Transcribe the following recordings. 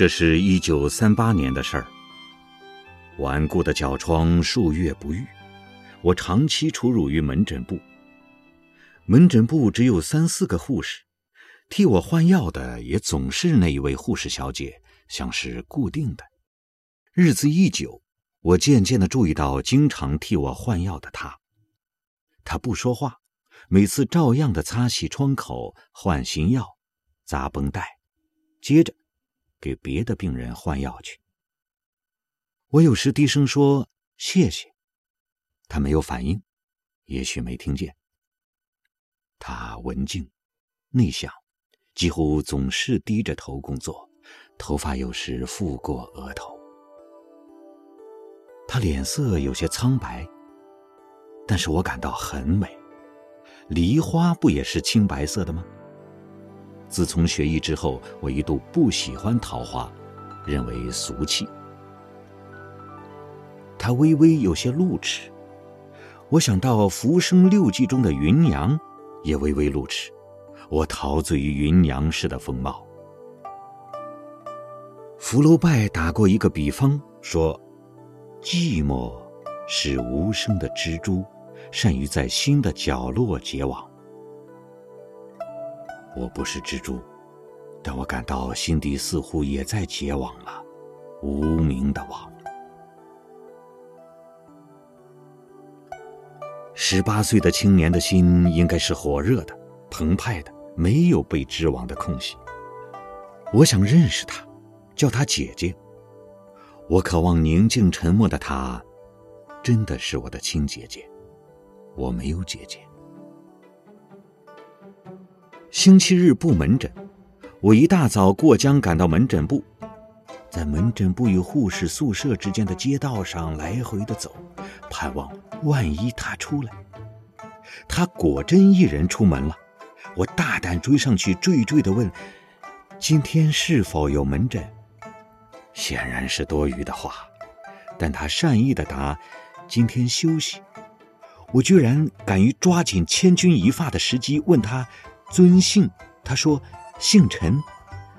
这是一九三八年的事儿。顽固的脚疮数月不愈，我长期出入于门诊部。门诊部只有三四个护士，替我换药的也总是那一位护士小姐，像是固定的。日子一久，我渐渐的注意到经常替我换药的她。她不说话，每次照样的擦洗创口、换新药、扎绷带，接着给别的病人换药去。我有时低声说谢谢，他没有反应，也许没听见。他文静、内向，几乎总是低着头工作，头发有时覆过额头。他脸色有些苍白，但是我感到很美。梨花不也是青白色的吗？自从学艺之后，我一度不喜欢桃花，认为俗气。他微微有些露齿，我想到《浮生六记》中的芸娘，也微微露齿。我陶醉于芸娘式的风貌。福楼拜打过一个比方，说：“寂寞是无声的蜘蛛，善于在心的角落结网。”我不是蜘蛛，但我感到心底似乎也在结网了，无名的网。十八岁的青年的心应该是火热的、澎湃的，没有被织网的空隙。我想认识她，叫她姐姐。我渴望宁静沉默的她，真的是我的亲姐姐。我没有姐姐。星期日不门诊，我一大早过江赶到门诊部，在门诊部与护士宿舍之间的街道上来回的走，盼望。万一他出来，他果真一人出门了，我大胆追上去，惴惴的问：“今天是否有门诊？”显然是多余的话，但他善意的答：“今天休息。”我居然敢于抓紧千钧一发的时机问他尊姓，他说姓陈。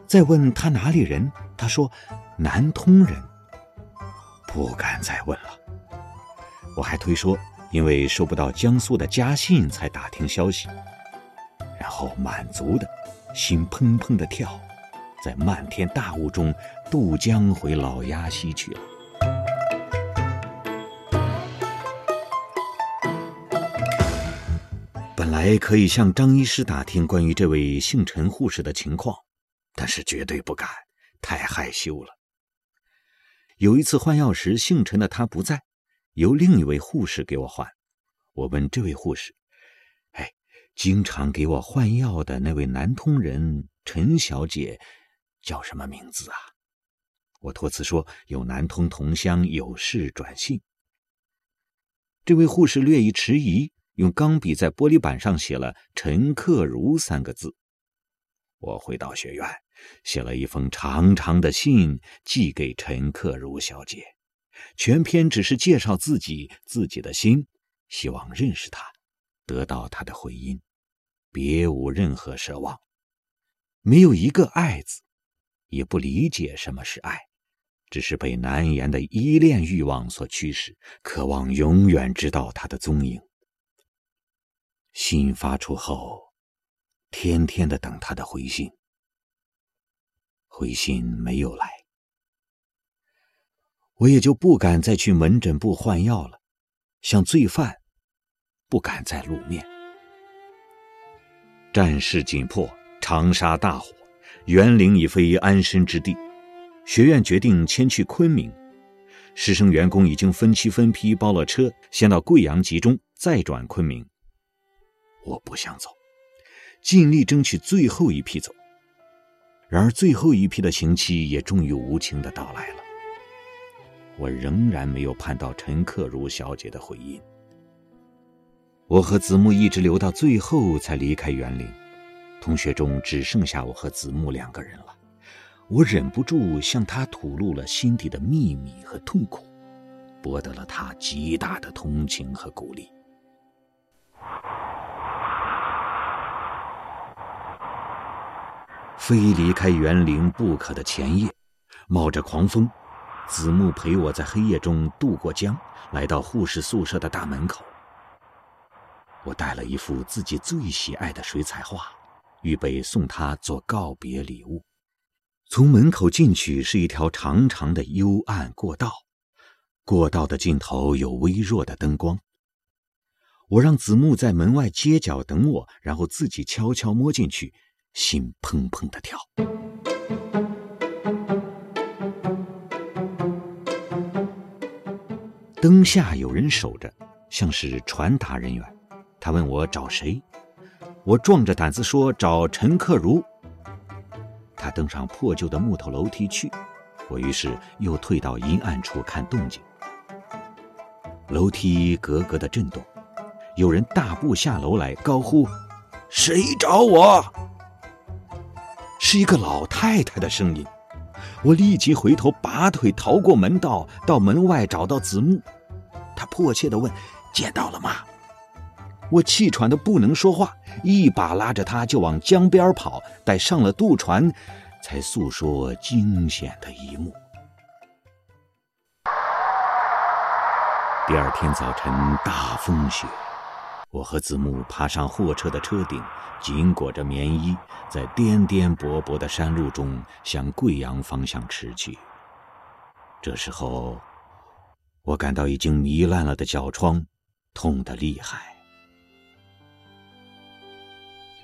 再问他哪里人，他说南通人。不敢再问了。我还推说，因为收不到江苏的家信才打听消息，然后满足的，心砰砰的跳，在漫天大雾中渡江回老鸭溪去了。还可以向张医师打听关于这位姓陈护士的情况，但是绝对不敢，太害羞了。有一次换药时，姓陈的他不在。由另一位护士给我换，我问这位护士：“哎，经常给我换药的那位南通人陈小姐叫什么名字啊？”我托辞说有南通同乡有事转信。这位护士略一迟疑，用钢笔在玻璃板上写了“陈克如”三个字。我回到学院，写了一封长长的信寄给陈克如小姐。全篇只是介绍自己、自己的心，希望认识他，得到他的回音，别无任何奢望，没有一个爱字，也不理解什么是爱，只是被难言的依恋欲望所驱使，渴望永远知道他的踪影。信发出后，天天的等他的回信，回信没有来。我也就不敢再去门诊部换药了，像罪犯，不敢再露面。战事紧迫，长沙大火，园林已非安身之地，学院决定迁去昆明。师生员工已经分期分批包了车，先到贵阳集中，再转昆明。我不想走，尽力争取最后一批走。然而最后一批的刑期也终于无情的到来了。我仍然没有盼到陈克如小姐的回音。我和子木一直留到最后才离开园林，同学中只剩下我和子木两个人了。我忍不住向他吐露了心底的秘密和痛苦，博得了他极大的同情和鼓励。非离开园林不可的前夜。冒着狂风，子木陪我在黑夜中渡过江，来到护士宿舍的大门口。我带了一幅自己最喜爱的水彩画，预备送他做告别礼物。从门口进去是一条长长的幽暗过道，过道的尽头有微弱的灯光。我让子木在门外街角等我，然后自己悄悄摸进去，心砰砰的跳。灯下有人守着，像是传达人员。他问我找谁，我壮着胆子说找陈克如。他登上破旧的木头楼梯去，我于是又退到阴暗处看动静。楼梯格格的震动，有人大步下楼来，高呼：“谁找我？”是一个老太太的声音。我立即回头，拔腿逃过门道，到门外找到子木。他迫切地问：“见到了吗？”我气喘的不能说话，一把拉着他就往江边跑。待上了渡船，才诉说惊险的一幕。第二天早晨，大风雪，我和子木爬上货车的车顶，紧裹着棉衣，在颠颠簸簸的山路中向贵阳方向驰去。这时候，我感到已经糜烂了的脚疮，痛得厉害。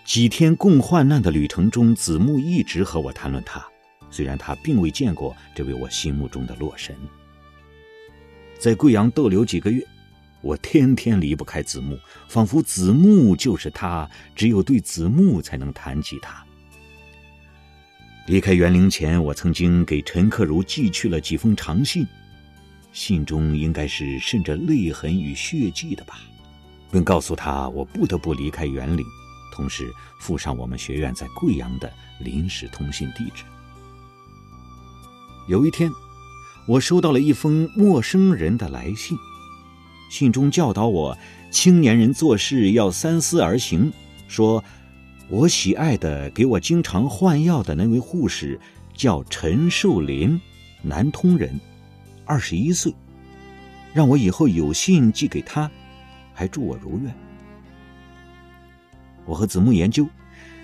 几天共患难的旅程中，子木一直和我谈论他，虽然他并未见过这位我心目中的洛神。在贵阳逗留几个月，我天天离不开子木，仿佛子木就是他，只有对子木才能谈及他。离开园林前，我曾经给陈克如寄去了几封长信，信中应该是渗着泪痕与血迹的吧，并告诉他我不得不离开园林。同时附上我们学院在贵阳的临时通信地址。有一天，我收到了一封陌生人的来信，信中教导我青年人做事要三思而行，说我喜爱的、给我经常换药的那位护士叫陈寿林，南通人，二十一岁，让我以后有信寄给他，还祝我如愿。我和子木研究，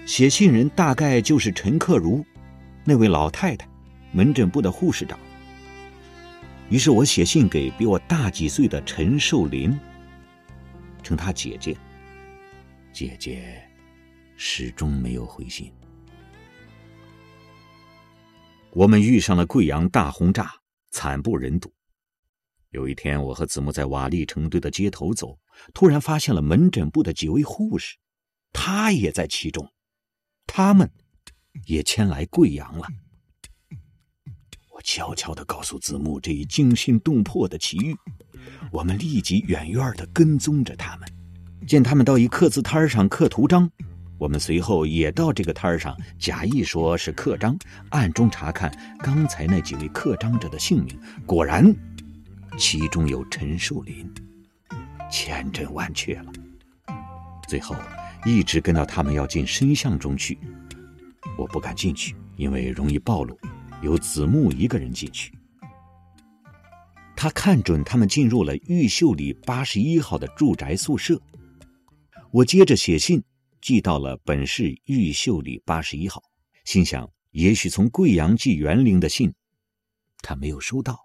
写信人大概就是陈克如，那位老太太，门诊部的护士长。于是我写信给比我大几岁的陈寿林，称她姐姐。姐姐始终没有回信。我们遇上了贵阳大轰炸，惨不忍睹。有一天，我和子木在瓦砾成堆的街头走，突然发现了门诊部的几位护士。他也在其中，他们也迁来贵阳了。悄悄的告诉子木这一惊心动魄的奇遇，我们立即远远的跟踪着他们。见他们到一刻字摊上刻图章，我们随后也到这个摊上，假意说是刻章，暗中查看刚才那几位刻章者的姓名。果然，其中有陈树林，千真万确了。最后。一直跟到他们要进深巷中去，我不敢进去，因为容易暴露。由子木一个人进去，他看准他们进入了玉秀里八十一号的住宅宿舍。我接着写信寄到了本市玉秀里八十一号，心想也许从贵阳寄园林的信，他没有收到。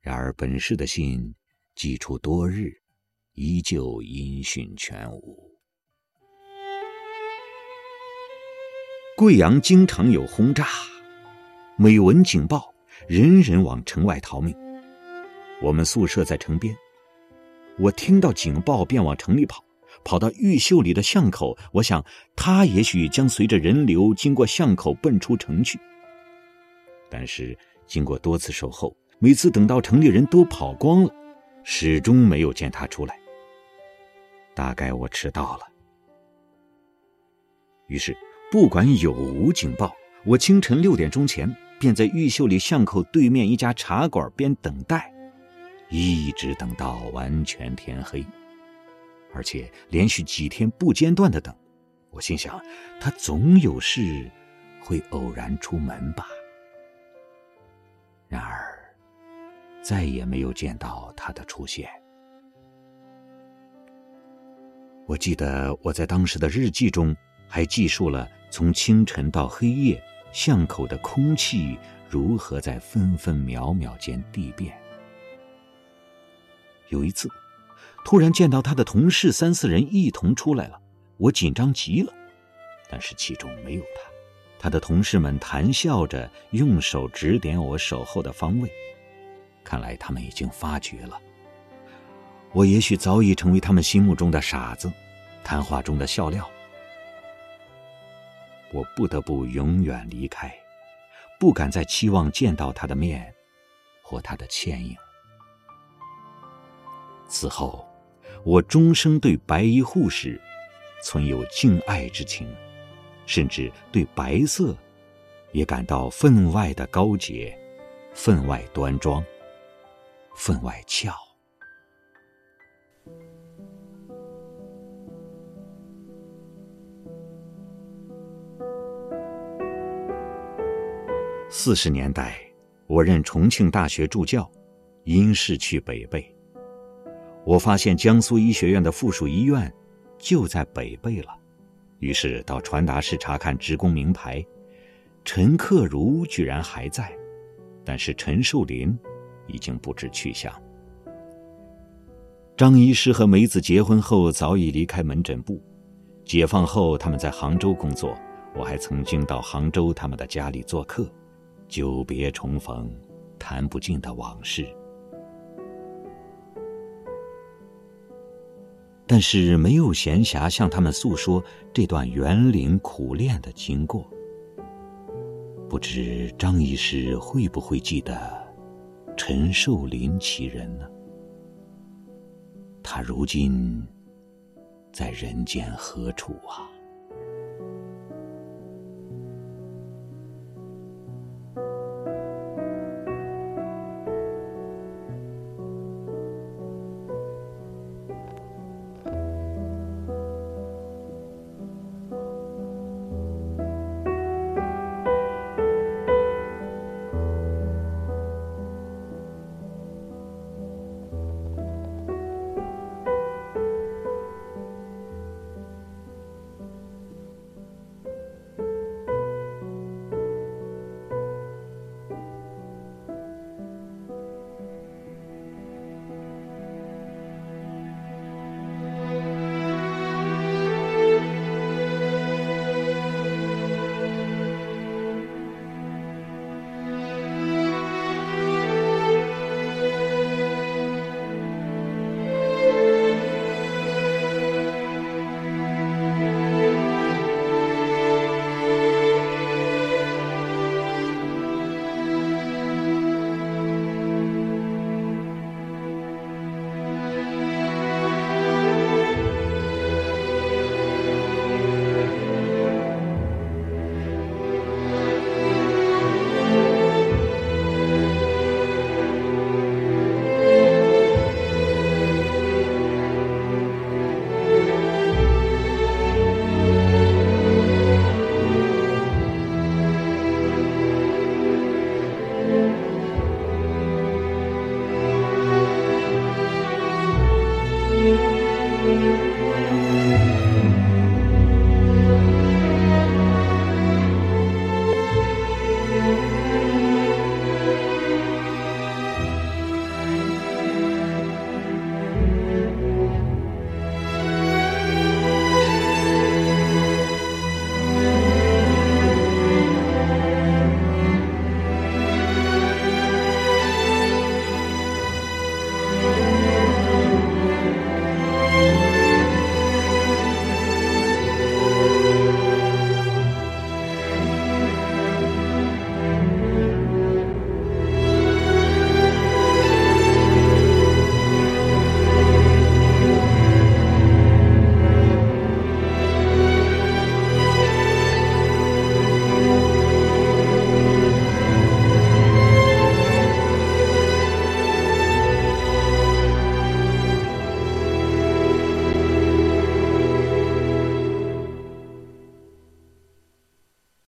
然而本市的信寄出多日，依旧音讯全无。贵阳经常有轰炸，每闻警报，人人往城外逃命。我们宿舍在城边，我听到警报便往城里跑，跑到玉秀里的巷口。我想他也许将随着人流经过巷口奔出城去。但是经过多次守候，每次等到城里人都跑光了，始终没有见他出来。大概我迟到了，于是。不管有无警报，我清晨六点钟前便在玉秀里巷口对面一家茶馆边等待，一直等到完全天黑，而且连续几天不间断的等。我心想，他总有事会偶然出门吧。然而，再也没有见到他的出现。我记得我在当时的日记中还记述了从清晨到黑夜，巷口的空气如何在分分秒秒间递变。有一次，突然见到他的同事三四人一同出来了，我紧张极了，但是其中没有他。他的同事们谈笑着，用手指点我守候的方位，看来他们已经发觉了。我也许早已成为他们心目中的傻子，谈话中的笑料。我不得不永远离开，不敢再期望见到他的面，或他的倩影。此后，我终生对白衣护士存有敬爱之情，甚至对白色也感到分外的高洁、分外端庄、分外俏。四十年代，我任重庆大学助教，因事去北碚。我发现江苏医学院的附属医院就在北碚了，于是到传达室查看职工名牌，陈克如居然还在，但是陈寿林已经不知去向。张医师和梅子结婚后早已离开门诊部，解放后他们在杭州工作，我还曾经到杭州他们的家里做客，久别重逢，谈不尽的往事。但是没有闲暇向他们诉说这段园林苦练的经过。不知张医师会不会记得陈寿林其人呢？他如今在人间何处啊